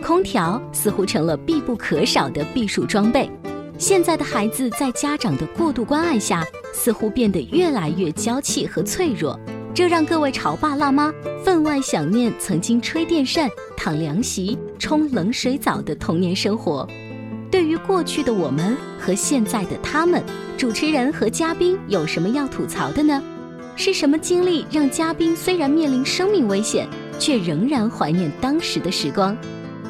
空调似乎成了必不可少的避暑装备。现在的孩子在家长的过度关爱下，似乎变得越来越娇气和脆弱，这让各位潮爸辣妈分外想念曾经吹电扇、躺凉席、冲冷水澡的童年生活。对于过去的我们和现在的他们，主持人和嘉宾有什么要吐槽的呢？是什么经历让嘉宾虽然面临生命危险，却仍然怀念当时的时光？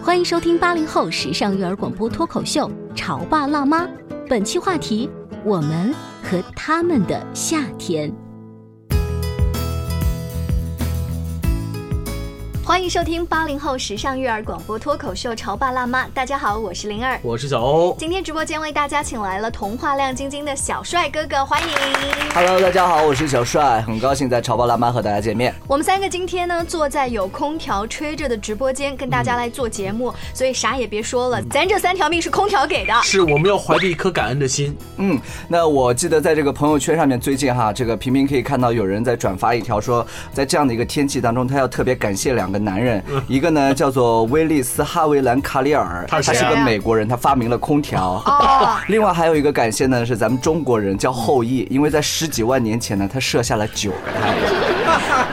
欢迎收听八零后时尚育儿广播脱口秀《潮爸辣妈》，本期话题：我们和他们的夏天。欢迎收听八零后时尚育儿广播脱口秀《潮爸辣妈》。大家好，我是灵儿，我是小欧。今天直播间为大家请来了童话亮晶晶的小帅哥哥，欢迎。Hello，大家好，我是小帅，很高兴在潮爸辣妈和大家见面。我们三个今天呢，坐在有空调吹着的直播间，跟大家来做节目，所以啥也别说了，咱这三条命是空调给的。是我们要怀着一颗感恩的心。嗯，那我记得在这个朋友圈上面，最近哈，这个频频可以看到有人在转发一条说，在这样的一个天气当中，他要特别感谢两个男人，一个呢叫做威利斯·哈维兰·卡里尔，他是啊他是个美国人，他发明了空调。哦，另外还有一个感谢呢，是咱们中国人叫后羿，因为在十几万年前呢，他射下了九个太阳。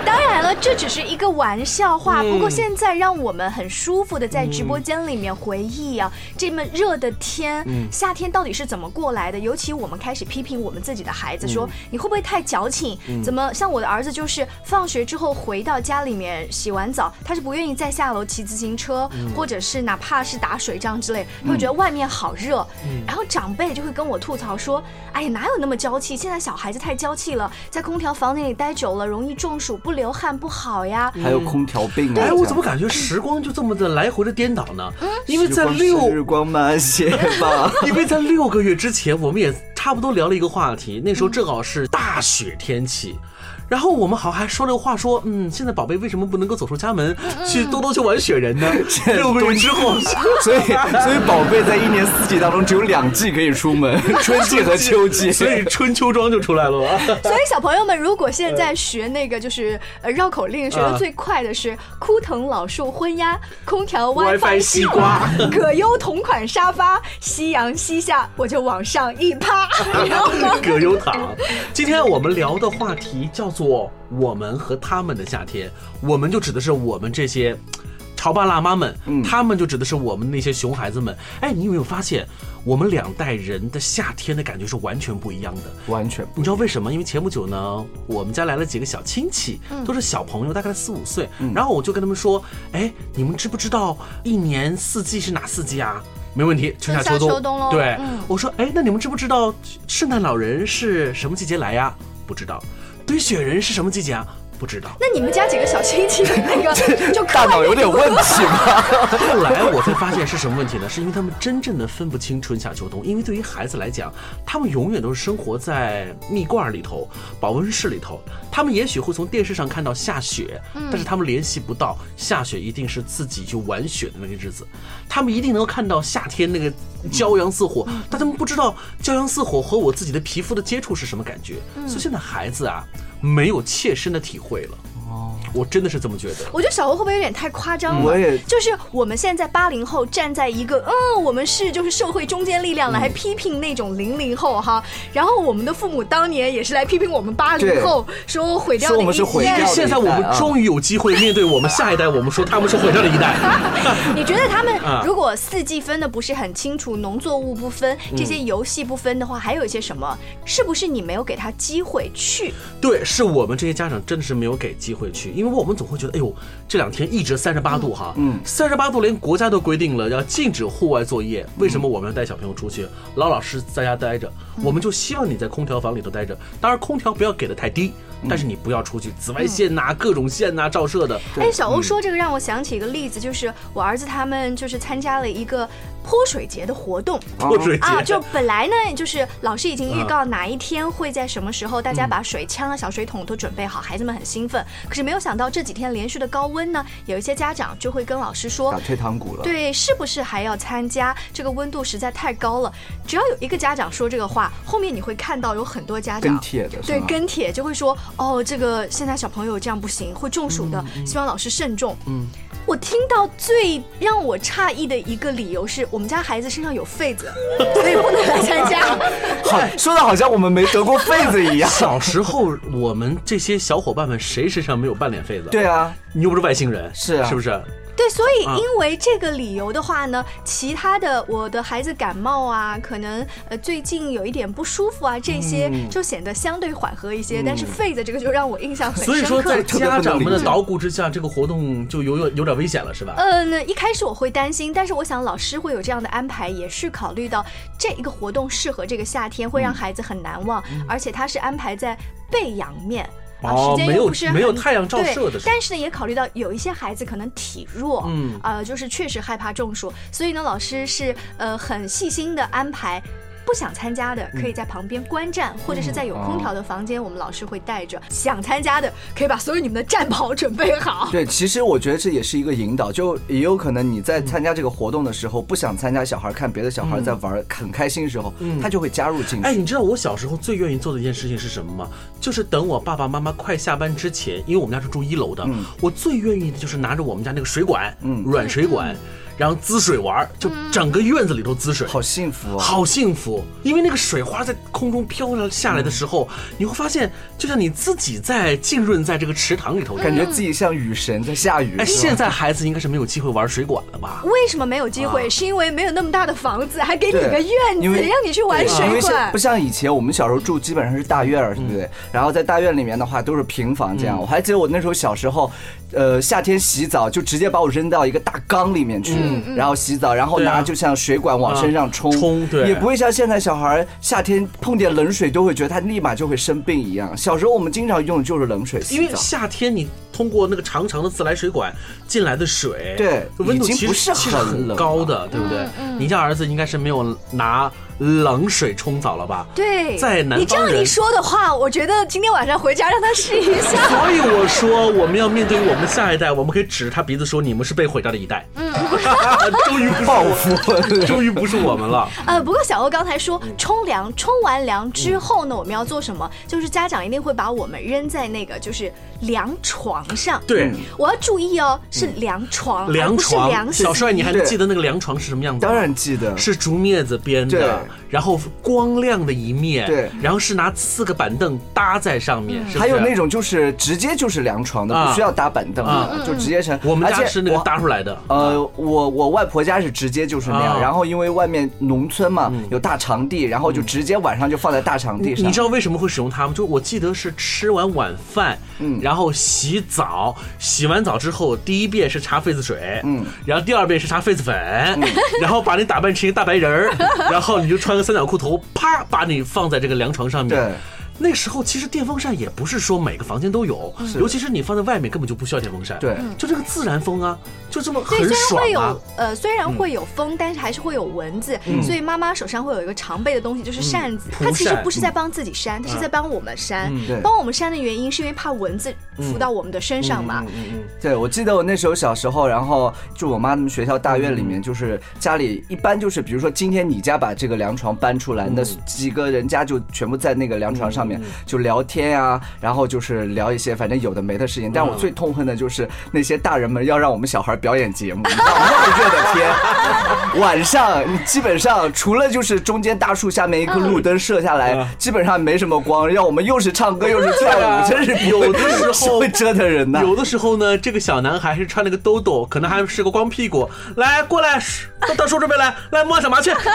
这只是一个玩笑话。嗯不过现在让我们很舒服的在直播间里面回忆啊，这么热的天，嗯夏天到底是怎么过来的？尤其我们开始批评我们自己的孩子，嗯说你会不会太矫情？怎么像我的儿子就是放学之后回到家里面洗完澡，他是不愿意再下楼骑自行车，嗯或者是哪怕是打水仗之类，他会觉得外面好热。嗯然后长辈就会跟我吐槽说：“哎呀，哪有那么娇气？现在小孩子太娇气了，在空调房间里待久了容易中暑，不流汗不好呀。”还有空调病啊！哎，我怎么感觉时光就这么的来回的颠倒呢？因为在六日光慢些吧。因为在六个月之前，我们也差不多聊了一个话题，那时候正好是大雪天气。然后我们好像还说了个话，说，嗯，现在宝贝为什么不能够走出家门去多多去玩雪人呢？六个月之后，所以，所以宝贝在一年四季当中只有两季可以出门，春季和秋季。所以春秋装就出来了吧？所以小朋友们，如果现在学那个就是呃绕口令，学的最快的是枯藤老树昏鸦，空调 WiFi 西瓜葛优同款沙发，夕阳西下，我就往上一趴，然后呢？葛优躺。今天我们聊的话题叫做“我们和他们的夏天”，我们就指的是我们这些。潮爸辣妈们，他们就指的是我们那些熊孩子们。哎，你有没有发现，我们两代人的夏天的感觉是完全不一样的？完全你知道为什么？因为前不久呢，我们家来了几个小亲戚，都是小朋友，大概四五岁。然后我就跟他们说：“哎，你们知不知道一年四季是哪四季啊？”没问题，春夏秋冬。对，嗯我说：“哎，那你们知不知道圣诞老人是什么季节来呀？不知道。堆雪人是什么季节啊？不知道。那你们家几个小亲戚的那个 就大脑有点问题吧？后来我才发现是什么问题呢？是因为他们真正的分不清春夏秋冬。因为对于孩子来讲，他们永远都是生活在蜜罐里头、保温室里头。他们也许会从电视上看到下雪，但是他们联系不到下雪一定是自己去玩雪的那个日子。他们一定能够看到夏天那个骄阳似火，但他们不知道骄阳似火和我自己的皮肤的接触是什么感觉。所以现在孩子啊，没有切身的体会了。我真的是这么觉得。我觉得小欧会不会有点太夸张了？我也就是我们现在八零后站在一个，嗯，我们是就是社会中坚力量来批评那种零零后哈，然后我们的父母当年也是来批评我们八零后，说毁掉说我们那个一代是毁掉的现在我们终于有机会面对我们下一代，我们说他们是毁掉的一代。你觉得他们啊 如果四季分的不是很清楚，农作物不分，这些游戏不分的话，还有一些什么？是不是你没有给他机会去？对，是我们这些家长真的是没有给机会去，因为我们总会觉得，哎呦，这两天一直三十八度哈，嗯，三十八度连国家都规定了要禁止户外作业，为什么我们要带小朋友出去，老老实实在家待着？我们就希望你在空调房里头待着，当然空调不要给的太低，但是你不要出去，紫外线呐、各种线呐、照射的，哎，小欧说这个让我想起一个例子，就是我儿子他们就是参加了一个泼水节的活动。泼水节啊，就本来呢，就是老师已经预告哪一天会在什么时候，大家把水枪啊、小水桶都准备好，孩子们很兴奋。可是没有想到这几天连续的高温呢，有一些家长就会跟老师说打，退堂鼓了。对，是不是还要参加？这个温度实在太高了。只要有一个家长说这个话，后面你会看到有很多家长跟帖的对跟帖就会说，哦，这个现在小朋友这样不行，会中暑的，希望老师慎重。嗯。我听到最让我诧异的一个理由是我们家孩子身上有痱子，所以不能来参加。好，说的好像我们没得过痱子一样。小时候我们这些小伙伴们谁身上没有半脸痱子？对啊，你又不是外星人，是啊是不是？对，所以啊因为这个理由的话呢，其他的我的孩子感冒啊，可能呃最近有一点不舒服啊，这些嗯就显得相对缓和一些。但是痱子这个就让我印象很深刻。所以说，在家长们的捣鼓之下，这个活动就有有有点危险了，是吧？嗯，那一开始我会担心，但是我想老师会有这样的安排，也是考虑到这一个活动适合这个夏天，会让孩子很难忘，而且它是安排在背阳面。啊，时间又不是没有很太阳照对射的但是呢，也考虑到有一些孩子可能体弱，嗯呃，就是确实害怕中暑，所以呢，老师是呃很细心的安排。不想参加的可以在旁边观战，或者是在有空调的房间，我们老师会带着。想参加的可以把所有你们的战袍准备好。对，其实我觉得这也是一个引导，就也有可能你在参加这个活动的时候，不想参加小孩看别的小孩在玩很开心的时候，他就会加入进去。哎，你知道我小时候最愿意做的一件事情是什么吗？就是等我爸爸妈妈快下班之前，因为我们家是住一楼的，嗯。我最愿意的就是拿着我们家那个水管，软水管，然后滋水玩儿，就整个院子里头滋水。好幸福啊！好幸福，因为那个水花在空中飘了下来的时候，你会发现，就像你自己在浸润在这个池塘里头，感觉自己像雨神在下雨。哎，现在孩子应该是没有机会玩水管了吧？为什么没有机会？是因为没有那么大的房子，还给你个院子，让你去玩水管不。像以前我们小时候住基本上是大院儿，对不对？然后在大院里面的话都是平房这样。我还记得我那时候小时候，呃，夏天洗澡就直接把我扔到一个大缸里面去，然后洗澡，然后拿就像水管往身上冲，啊冲对也不会像现在小孩夏天碰点冷水都会觉得他立马就会生病一样。小时候我们经常用的就是冷水洗因为澡。夏天你通过那个长长的自来水管进来的水，对温度其实不是其实很高的，对不对？你家儿子应该是没有拿冷水冲澡了吧？对，在南方人你这样一说的话，我觉得今天晚上回家让他试一下。所以我说，我们要面对我们的下一代，我们可以指着他鼻子说：“你们是被毁掉的一代。”嗯，终于报我复 终于不是我们了。呃，不过小欧刚才说冲凉，冲完凉之后呢，我们要做什么？就是家长一定会把我们扔在那个就是凉床上。对，我要注意哦，是凉床，而凉床，凉小帅，你还能记得那个凉床是什么样子？当然记得，是竹篾子编的，然后光亮的一面，对。然后是拿四个板凳搭在上面，是是？还有那种就是直接就是凉床的，啊不需要搭板凳啊，就直接成。我们而且家是那个搭出来的。呃，我我外婆家是直接就是那样，啊。然后因为外面农村嘛，有大场地，然后就直接晚上就放在大场地上。你知道为什么会使用它吗？就我记得是吃完晚饭，嗯。然后洗澡，洗完澡之后，第一遍是擦痱子水，嗯然后第二遍是擦痱子粉，然后把你打扮成一个大白人儿，然后你就穿个三角裤头，啪把你放在这个凉床上面。对。那时候其实电风扇也不是说每个房间都有，尤其是你放在外面根本就不需要电风扇，对就这个自然风啊，就这么对，很虽然会有爽啊。呃，虽然会有风，但是还是会有蚊子，所以妈妈手上会有一个常备的东西，就是扇子。蒲她其实不是在帮自己扇，她是在帮我们扇帮我们扇的原因是因为怕蚊子附到我们的身上嘛。对，我记得我那时候小时候，然后就我妈他们学校大院里面，就是家里一般就是，比如说今天你家把这个凉床搬出来，那几个人家就全部在那个凉床上面就聊天呀、然后就是聊一些反正有的没的事情。但我最痛恨的就是那些大人们要让我们小孩表演节目，你知道吗那么热的天，晚上你基本上除了就是中间大树下面一个路灯射下来，基本上没什么光，让我们又是唱歌又是跳舞，真是有的时候会折腾人呐。有的时候呢，这个小男孩是穿了个兜兜，可能还是个光屁股，来过来，嘘到到叔这边来，来摸小麻雀。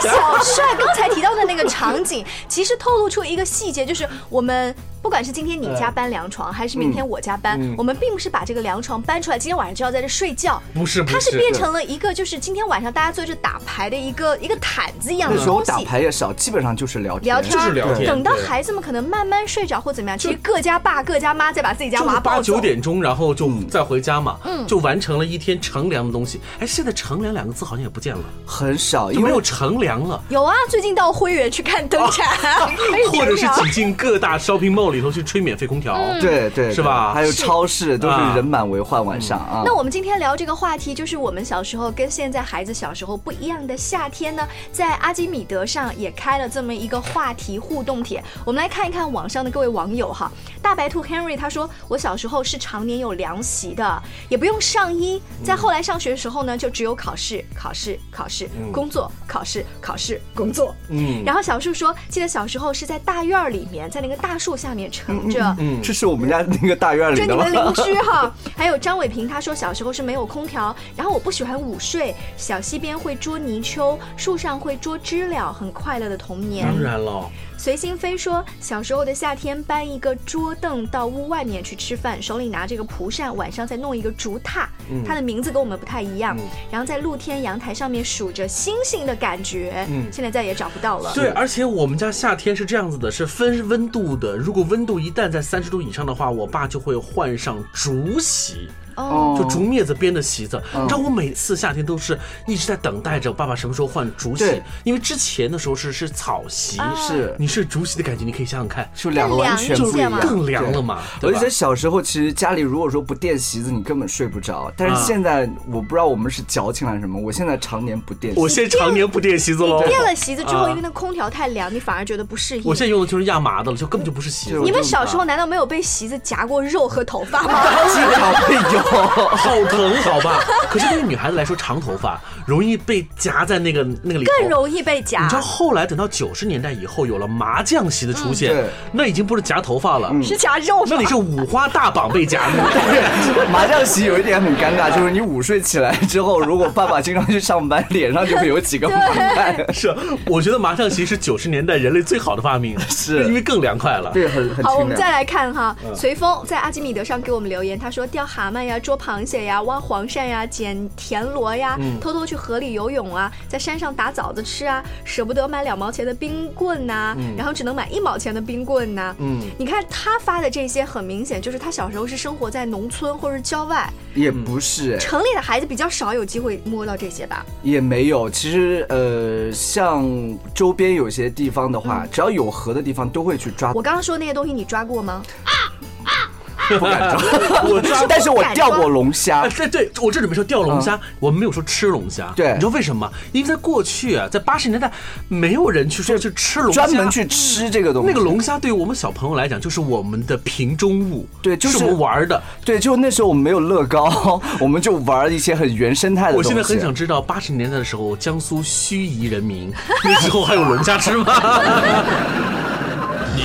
小帅刚才提到的那个场景，其实透露出一个细节，就是我们。不管是今天你家搬凉床，还是明天我家搬，我们并不是把这个凉床搬出来，今天晚上就要在这睡觉。不是，不它是变成了一个，就是今天晚上大家坐这打牌的一个一个毯子一样的那时候。打牌也少，基本上就是聊天。聊天就是聊天等到孩子们可能慢慢睡着或怎么样，其实各家爸各家妈再把自己家娃抱走九。点钟，然后就再回家嘛，嗯就完成了一天乘凉的东西。哎，现在乘凉两个字好像也不见了，很少，就没有乘凉了。有啊，最近到辉源去看灯展，可以 或者是聊挤进各大 shopping mall 里头去吹免费空调，对对是吧还有超市都是啊人满为患，晚上啊。那我们今天聊这个话题，就是我们小时候跟现在孩子小时候不一样的夏天呢，在阿基米德上也开了这么一个话题互动帖。我们来看一看网上的各位网友哈。大白兔 Henry 他说，我小时候是常年有凉席的，也不用上衣。在后来上学的时候呢，就只有考试、考试、考试、工作、考试、考试、工作。嗯，然后小树说，记得小时候是在大院儿里面，在那个大树下面乘着。嗯这是我们家那个大院里的吗这你们？邻居哈，还有张伟平，他说小时候是没有空调，然后我不喜欢午睡，小溪边会捉泥鳅，树上会捉知了，很快乐的童年。当然了，随心飞说，小时候的夏天搬一个桌凳到屋外面去吃饭，手里拿这个蒲扇，晚上再弄一个竹榻，嗯它的名字跟我们不太一样，然后在露天阳台上面数着星星的感觉，嗯现在再也找不到了。对，而且我们家夏天是这样子的，是分温度的。如果温度一旦在三十度以上的话，我爸就会换上竹席。哦，就竹篾子编的席子，你知道我每次夏天都是一直在等待着爸爸什么时候换竹席，因为之前的时候是是草席，啊是你是竹席的感觉，你可以想想看，就两个完全不一样，更凉了嘛，而且？小时候其实家里如果说不垫席子，你根本睡不着。但是啊现在我不知道我们是矫情还是什么，我现在常年不垫席我。现在常年不垫席子喽，垫了席子之后，啊因为那空调太凉，你反而觉得不适应。我现在用的就是亚麻的了，就根本就不是席子。你们小时候难道没有被席子夹过肉和头发吗？经常会有。好疼，好吧？可是对于女孩子来说，长头发容易被夹在那个那个里头，更容易被夹你知。道后来等到九十年代以后，有了麻将席的出现，嗯那已经不是夹头发了，是夹肉那？你是五花大绑被夹的。麻将席有一点很尴尬，就是你午睡起来之后，如果爸爸经常去上班，脸上就会有几个麻袋。是，我觉得麻将席是九十年代人类最好的发明，是因为更凉快了。对，很很好，我。们再来看哈，嗯随风在阿基米德上给我们留言，他说钓蛤蟆呀、捉螃蟹呀、挖黄鳝呀、捡田螺呀，嗯。偷偷去河里游泳啊，在山上打枣子吃啊，舍不得买两毛钱的冰棍呐、然后只能买一毛钱的冰棍呐、嗯。你看他发的这些，很明显就是他小时候是生活在农村或者是郊外，也不是，城里的孩子比较少有机会摸到这些吧。也没有。其实，呃，像周边有些地方的话，只要有河的地方都会去抓。我，刚刚说那些东西你抓过吗？不敢抓。我抓但是我钓过龙虾哎，。对对，我这准备说钓龙虾，我们没有说吃龙虾。嗯对你知道为什么吗？因为在过去啊，在八十年代，没有人去说去吃龙虾，专门去吃这个东西。那个龙虾对于我们小朋友来讲，就是我们的瓶中物，对就是我们玩的。对，就那时候我们没有乐高，我们就玩一些很原生态的东西。我现在很想知道，八十年代的时候，江苏盱眙人民那时候还有龙虾吃吗？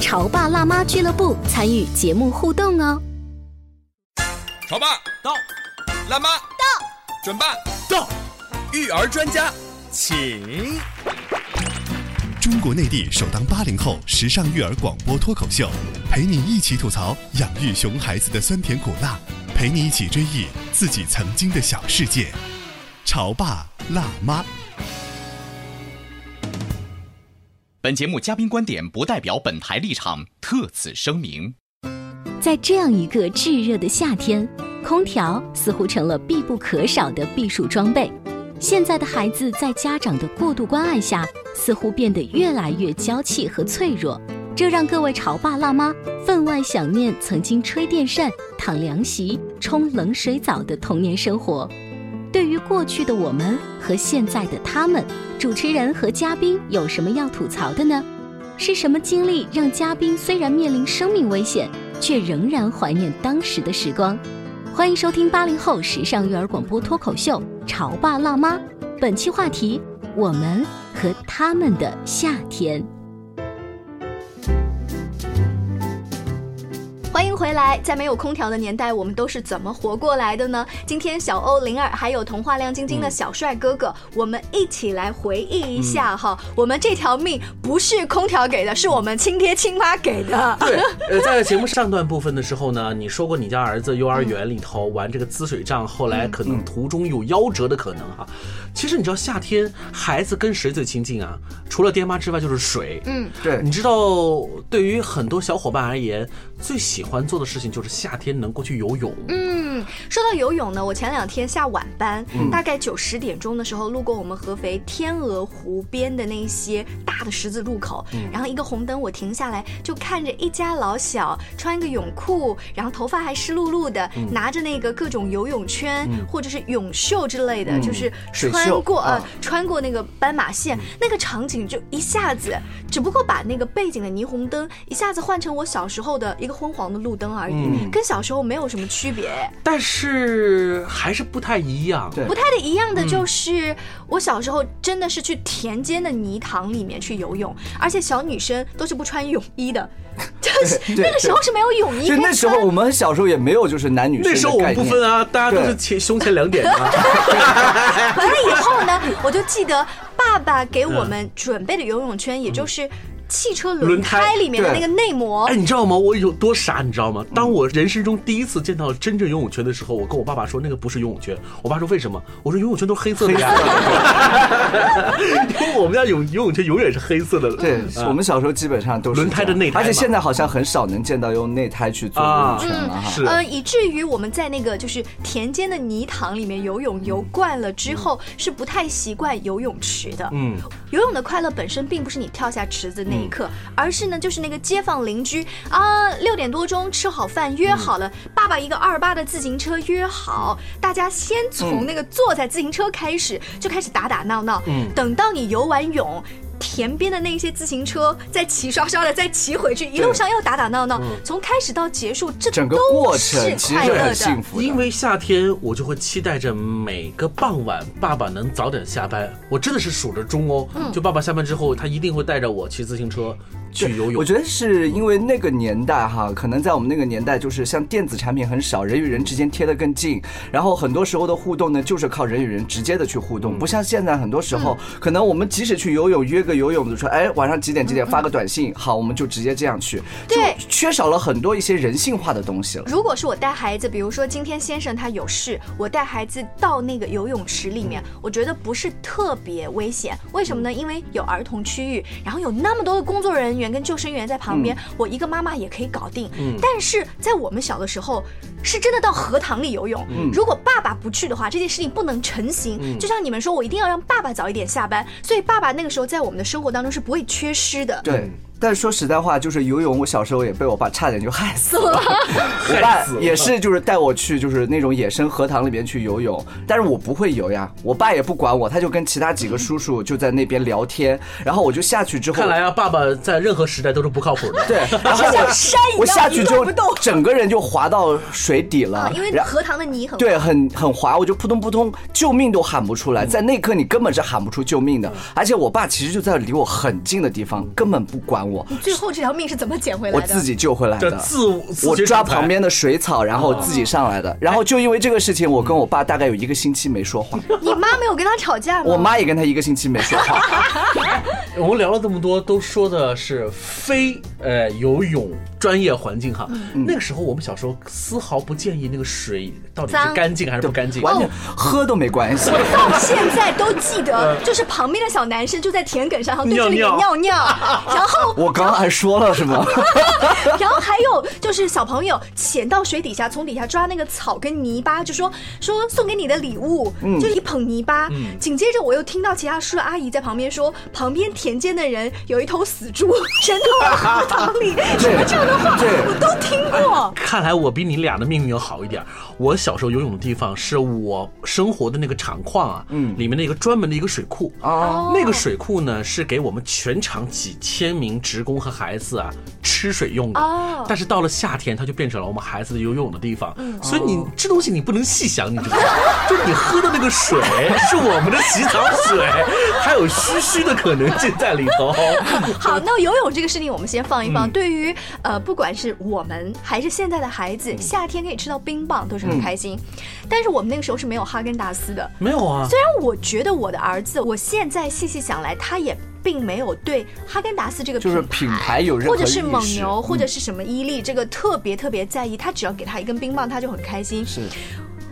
潮爸辣妈俱乐部”，参与节目互动哦。潮爸到，辣妈到，准爸到，育儿专家，请。中国内地首档八零后时尚育儿广播脱口秀，陪你一起吐槽养育熊孩子的酸甜苦辣，陪你一起追忆自己曾经的小世界。潮爸辣妈。本节目嘉宾观点不代表本台立场，特此声明。在这样一个炙热的夏天，空调似乎成了必不可少的避暑装备。现在的孩子在家长的过度关爱下，似乎变得越来越娇气和脆弱，这让各位潮爸辣妈分外想念曾经吹电扇、躺凉席、冲冷水澡的童年生活。对于过去的我们和现在的他们，主持人和嘉宾有什么要吐槽的呢？是什么经历让嘉宾虽然面临生命危险？却仍然怀念当时的时光。欢迎收听八零后时尚育儿广播脱口秀《潮爸辣妈》，本期话题：我们和他们的夏天。回来，在没有空调的年代，我们都是怎么活过来的呢？今天小欧、灵儿还有童话亮晶晶的小帅哥哥，我们一起来回忆一下哈。我们这条命不是空调给的，是我们亲爹亲妈给的。对，呃，在节目上段部分的时候呢，你说过你家儿子幼儿园里头玩这个滋水仗，后来可能途中有夭折的可能哈。其实你知道夏天孩子跟谁最亲近啊？除了爹妈之外就是水。嗯，对，你知道对于很多小伙伴而言，最喜欢做的事情就是夏天能够去游泳。嗯，说到游泳呢，我前两天下晚班，大概九十点钟的时候，路过我们合肥天鹅湖边的那些大的十字路口，然后一个红灯，我停下来就看着一家老小穿一个泳裤，然后头发还湿漉漉的，拿着那个各种游泳圈或者是泳袖之类的，就是穿过呃穿过那个斑马线，那个场景就一下子，只不过把那个背景的霓虹灯一下子换成我小时候的一个昏黄的路灯而已，跟小时候没有什么区别。但是还是不太一样。对不太的一样的就是，我小时候真的是去田间的泥塘里面去游泳，而且小女生都是不穿泳衣的，就 是那个时候是没有泳衣可以就那时候我们小时候也没有就是男女生那时候我们不分啊。啊，大家都是前胸前两点的啊。完了以后呢，我就记得爸爸给我们准备的游泳圈，也就是汽车轮轮胎胎里面的那个内膜哎，。你知道吗？我有多傻，你知道吗？当我人生中第一次见到真正游泳圈的时候，我跟我爸爸说那个不是游泳圈。我爸说为什么？我说游泳圈都是黑色的呀。因为我们家泳游泳圈永远是黑色的。对，啊我们小时候基本上都是轮胎的内胎而且现在好像很少能见到用内胎去做游泳圈了哈。是呃，以至于我们在那个就是田间的泥塘里面游泳游惯了之后，是不太习惯游泳池的。嗯，游泳的快乐本身并不是你跳下池子那一刻，而是呢，就是那个街坊邻居啊，六点多钟吃好饭约好了，爸爸一个二八的自行车约好，大家先从那个坐在自行车开始，就开始打打闹闹。嗯等到你游完泳。田边的那些自行车在骑刷刷的再骑回去，一路上又打打闹闹，从开始到结束，这整个过程其实很快乐的。幸福的。因为夏天，我就会期待着每个傍晚，爸爸能早点下班。我真的是数着钟哦，就爸爸下班之后，他一定会带着我骑自行车去游泳。我觉得是因为那个年代哈，可能在我们那个年代，就是像电子产品很少，人与人之间贴得更近，然后很多时候的互动呢，就是靠人与人直接的去互动，不像现在很多时候，可能我们即使去游泳，约个游泳的说，哎，晚上几点几点发个短信，好，我们就直接这样去，就对缺少了很多一些人性化的东西了。如果是我带孩子，比如说今天先生他有事，我带孩子到那个游泳池里面，我觉得不是特别危险。为什么呢？因为有儿童区域，然后有那么多的工作人员跟救生员在旁边，我一个妈妈也可以搞定。但是在我们小的时候，是真的到荷塘里游泳。如果爸爸不去的话，这件事情不能成型。就像你们说，我一定要让爸爸早一点下班，所以爸爸那个时候在我们的生活当中是不会缺失的。对。但说实在话，就是游泳，我小时候也被我爸差点就害死了。我爸 也是，就是带我去，就是那种野生荷塘里边去游泳，但是我不会游呀，我爸也不管我，他就跟其他几个叔叔就在那边聊天，然后我就下去之后，看来啊，爸爸在任何时代都是不靠谱的。对，然后我下去之后整个人就滑到水底了啊，，因为然后河塘的泥很对，很很滑，我就扑通扑通，救命都喊不出来，在那一刻你根本是喊不出救命的，而且我爸其实就在离我很近的地方，根本不管我，最后这条命是怎么捡回来的？我自己救回来的。自我我抓旁边的水草，然后自己上来的。然后就因为这个事情，我跟我爸大概有一个星期没说话，你妈没有跟他吵架吗？我妈也跟他一个星期没说话。我们聊了这么多，都说的是非呃游泳专业环境哈，那个时候我们小时候丝毫不建议那个水到底是干净还是不干净。完全喝都没关系。到现在都记得，就是旁边的小男生就在田埂上，然后对着里面尿尿，然后我刚刚还说了是吗？然后还有就是小朋友潜到水底下，从底下抓那个草跟泥巴，就说说送给你的礼物，就一捧泥巴。紧接着我又听到其他叔叔阿姨在旁边说，旁边田间的人有一头死猪 扔到了荷塘里，什么这样的话我都听过。看来我比你俩的命运要好一点。我小时候游泳的地方是我生活的那个厂矿啊，嗯，里面的一个专门的一个水库哦那个水库呢是给我们全厂几千名职工和孩子啊吃水用的。哦但是到了夏天，它就变成了我们孩子的游泳的地方。所以你这东西你不能细想，你知道吗？就是你喝的那个水是我们的洗澡水，还有嘘嘘的可能性在里头。好，那游泳这个事情我们先放一放。对于呃，不管是我们还是现在的孩子，夏天可以吃到冰棒都是很开心。但是我们那个时候是没有哈根达斯的。没有啊，虽然我觉得我的儿子，我现在细细想来，他也并没有对哈根达斯这个就是品牌有任何或者是蒙牛，嗯或者是什么伊利，这个特别特别在意。他只要给他一根冰棒，他就很开心。是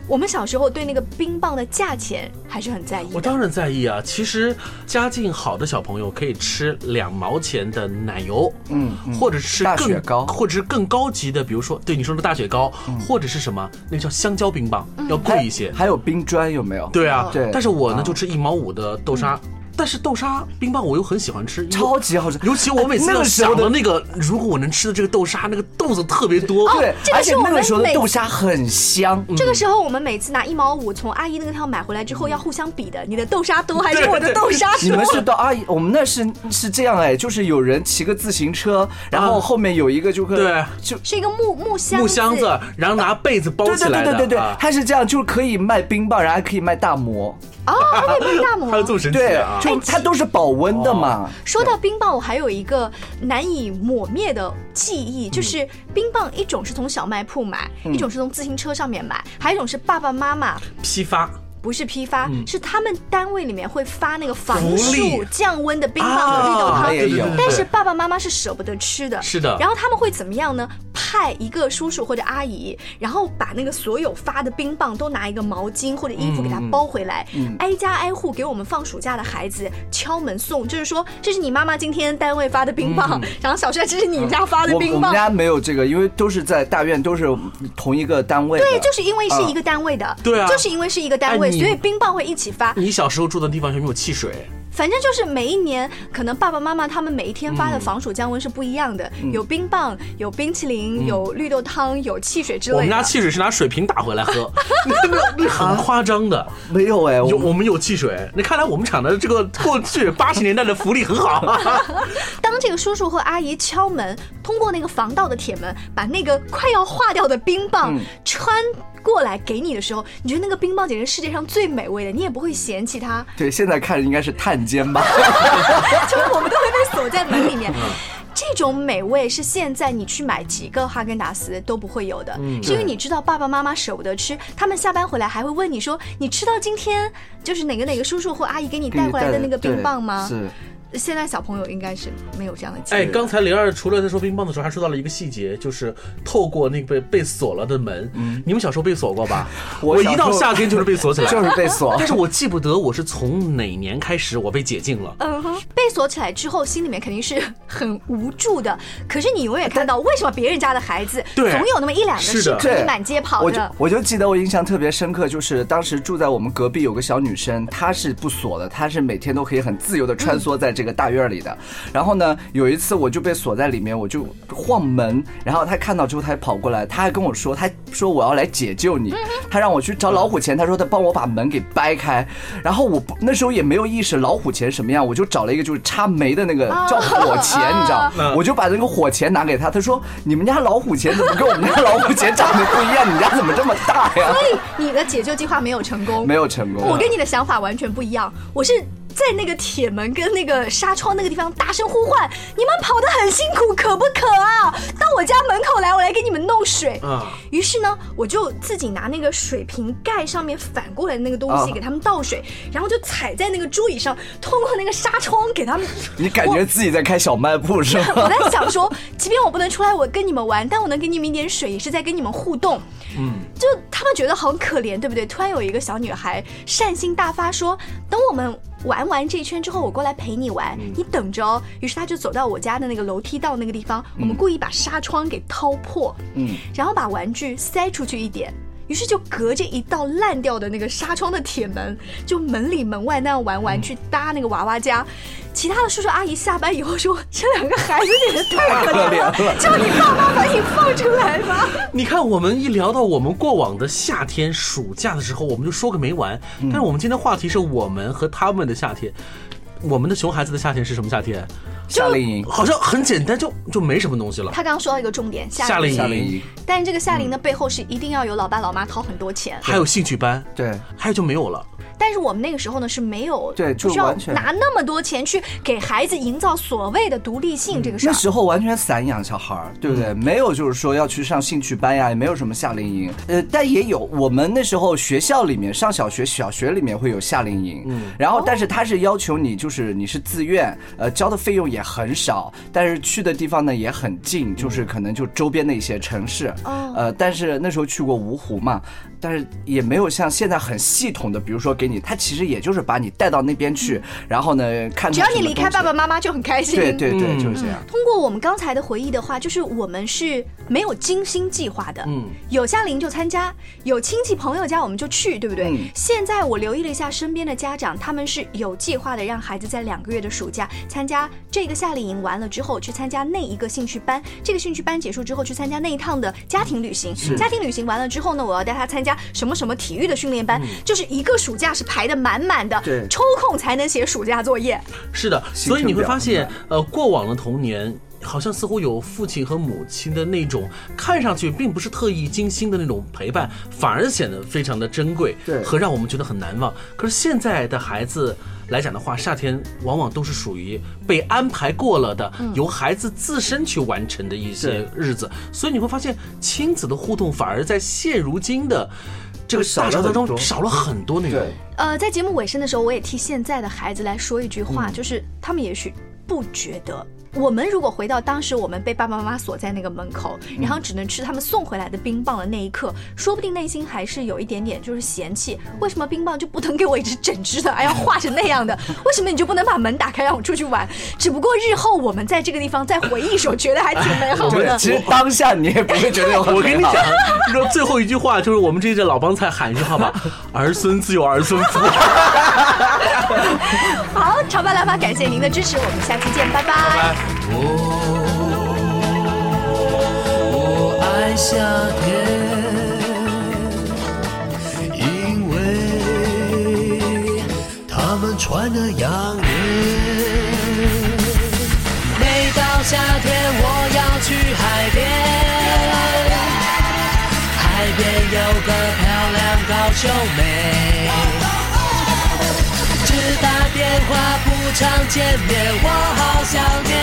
我们小时候对那个冰棒的价钱还是很在意。我当然在意啊。其实家境好的小朋友可以吃两毛钱的奶油，嗯嗯或者是更大雪糕或者是更高级的，比如说对你说的大雪糕，或者是什么那个叫香蕉冰棒，要贵一些。还有冰砖有没有？对啊，对但是我呢啊就吃一毛五的豆沙。但是豆沙冰棒我又很喜欢吃，超级好吃。尤其我每次想到那个，如果我能吃的这个豆沙，那个豆子特别多，对，而且那个时候的每豆沙很香。这个时候，我们每次拿一毛五从阿姨那个地方买回来之后，要互相比的，你的豆沙多还是我的豆沙多？你们是到阿姨，我们那是是这样哎，就是有人骑个自行车，然后后面有一个就会对。就是一个木木箱木箱子，然后拿被子包对对起来的，对对对对啊，它是这样，就是可以卖冰棒，然后还可以卖大馍，哦，还可以卖大馍。还有。这么神奇对啊，！就它都是保温的嘛。说到冰棒，我还有一个难以抹灭的记忆，就是冰棒一种是从小卖铺买，一种是从自行车上面买，还有一种是爸爸妈妈。批发不是批发，是他们单位里面会发那个防暑降温的冰棒和绿豆汤，啊但是爸爸妈妈是舍不得吃的。是的。然后他们会怎么样呢？派一个叔叔或者阿姨，然后把那个所有发的冰棒都拿一个毛巾或者衣服给它包回来，挨家挨户给我们放暑假的孩子敲门送，就是说这是你妈妈今天单位发的冰棒，然后小帅这是你家发的冰棒。我我们家没有这个，因为都是在大院，都是同一个单位。对，就是因为是一个单位的，对啊。就是因为是一个单位，所以冰棒会一起发。你小时候住的地方有没有汽水？反正就是每一年，可能爸爸妈妈他们每一天发的防暑降温是不一样的，有冰棒，有冰淇淋，有绿豆汤，有汽水之类的。我们家汽水是拿水瓶打回来喝，那个那很夸张的。没有哎，我有我们有汽水，那看来我们厂的这个过去八十年代的福利很好啊。当这个叔叔和阿姨敲门，通过那个防盗的铁门，把那个快要化掉的冰棒穿过来给你的时候，你觉得那个冰棒简直是世界上最美味的，你也不会嫌弃它。对现在看应该是探监吧。就是我们都会被锁在门里面。这种美味是现在你去买几个哈根达斯都不会有的，是因为你知道爸爸妈妈舍不得吃，他们下班回来还会问你说：“你吃到今天就是哪个哪个叔叔或阿姨给你带回来的那个冰棒吗？”是。现在小朋友应该是没有这样的经历。哎，刚才灵儿除了在说冰棒的时候，还说到了一个细节，就是透过那个被被锁了的门。嗯你们小时候被锁过吧？我一到夏天就是被锁起来，就是被锁但是我记不得我是从哪年开始我被解禁了。嗯哼，被锁起来之后，心里面肯定是很无助的。可是你永远看到，为什么别人家的孩子总有那么一两个是可以满街跑我就的？我就记得我印象特别深刻，就是当时住在我们隔壁有个小女生，她是不锁的，她是每天都可以很自由的穿梭在这个大院里的。然后呢，有一次我就被锁在里面，我就晃门，然后他看到之后，他还跑过来，他还跟我说，他说我要来解救你，他让我去找老虎钳，他说他帮我把门给掰开。然后我不那时候也没有意识老虎钳什么样，我就找了一个就是插煤的那个叫火钳，你知道，我就把那个火钳拿给他，他说你们家老虎钳怎么跟我们家老虎钳长得不一样？你家怎么这么大呀？所以你的解救计划没有成功。没有成功。我跟你的想法完全不一样，我是。在那个铁门跟那个纱窗那个地方大声呼唤：“你们跑得很辛苦，渴不渴啊？到我家门口来，我来给你们弄水。啊，于是呢，我就自己拿那个水瓶盖上面反过来的那个东西啊给他们倒水，然后就踩在那个桌椅上，通过那个纱窗给他们。你感觉自己在开小卖部是吗我？在想说，即便我不能出来，我跟你们玩，但我能给你们一点水，也是在跟你们互动。嗯，就他们觉得好可怜，对不对？突然有一个小女孩善心大发说：“等我们玩完这一圈之后，我过来陪你玩，你等着哦。”于是他就走到我家的那个楼梯道那个地方，我们故意把纱窗给掏破，嗯，然后把玩具塞出去一点。于是就隔着一道烂掉的那个纱窗的铁门，就门里门外那样玩玩去搭那个娃娃家。其他的叔叔阿姨下班以后说：“这两个孩子简直太可怜了，叫你爸妈把你放出来吧。”你看，我们一聊到我们过往的夏天、暑假的时候，我们就说个没完。但是我们今天话题是我们和他们的夏天，我们的熊孩子的夏天是什么夏天？夏令营，好像很简单，就就没什么东西了。他刚刚说到一个重点，夏令营夏令营，但这个夏令营的背后是一定要有老爸老妈掏很多钱。还有兴趣班，对，还有就没有了。但是我们那个时候呢是没有，对就需要完全拿那么多钱去给孩子营造所谓的独立性这个事儿那。时候完全散养小孩儿，对不对？没有就是说要去上兴趣班呀，也没有什么夏令营。呃，但也有，我们那时候学校里面上小学，小学里面会有夏令营，嗯，然后但是他是要求你就是你是自愿，呃，交的费用也很少，但是去的地方呢也很近，就是可能就周边的一些城市，哦。呃，但是那时候去过芜湖嘛，但是也没有像现在很系统的，比如说给你，他其实也就是把你带到那边去，然后呢看只要你离开爸爸妈妈就很开心。对对对，嗯就是这样。通过我们刚才的回忆的话，就是我们是没有精心计划的，嗯，有夏令营就参加，有亲戚朋友家我们就去，对不对？嗯。现在我留意了一下身边的家长，他们是有计划的，让孩子在两个月的暑假参加这个夏令营，完了之后去参加那一个兴趣班，这个兴趣班结束之后去参加那一趟的家庭旅行，家庭旅行完了之后呢，我要带他参加什么什么体育的训练班，就是一个暑假是排的满满的，对抽空才能写暑假作业。是的，所以你会发现，呃，过往的童年。好像似乎有父亲和母亲的那种看上去并不是特意精心的那种陪伴，反而显得非常的珍贵，对和让我们觉得很难忘。可是现在的孩子来讲的话，夏天往往都是属于被安排过了的，由孩子自身去完成的一些日子，所以你会发现亲子的互动反而在现如今的这个大潮当中少了很多内容。呃，在节目尾声的时候，我也替现在的孩子来说一句嗯话，就是他们也许不觉得。我们如果回到当时我们被爸爸妈妈锁在那个门口，嗯然后只能吃他们送回来的冰棒的那一刻，说不定内心还是有一点点就是嫌弃，为什么冰棒就不能给我一只整只的，哎呀画成那样的？为什么你就不能把门打开让我出去玩？只不过日后我们在这个地方再回忆时候，觉得还挺美好对，的。其实当下你也不会觉得有很我跟你讲，你说最后一句话就是我们这一届老帮菜喊一句话吧：儿孙自有儿孙福。好，潮爸辣妈，感谢您的支持，我们下期见，拜拜我爱夏天，因为他们穿的养眼。每到夏天，我要去海边，海边有个漂亮高秀妹。只打电话不常见面，我好想念。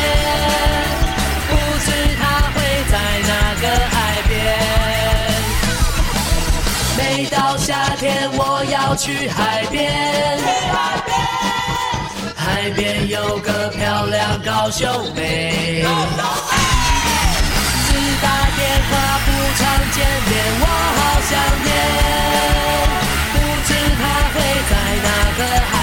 不知他会在哪个海边。每到夏天，我要去海边。海边有个漂亮高秀妹。只打电话不常见面，我好想念。不知他会在哪个海。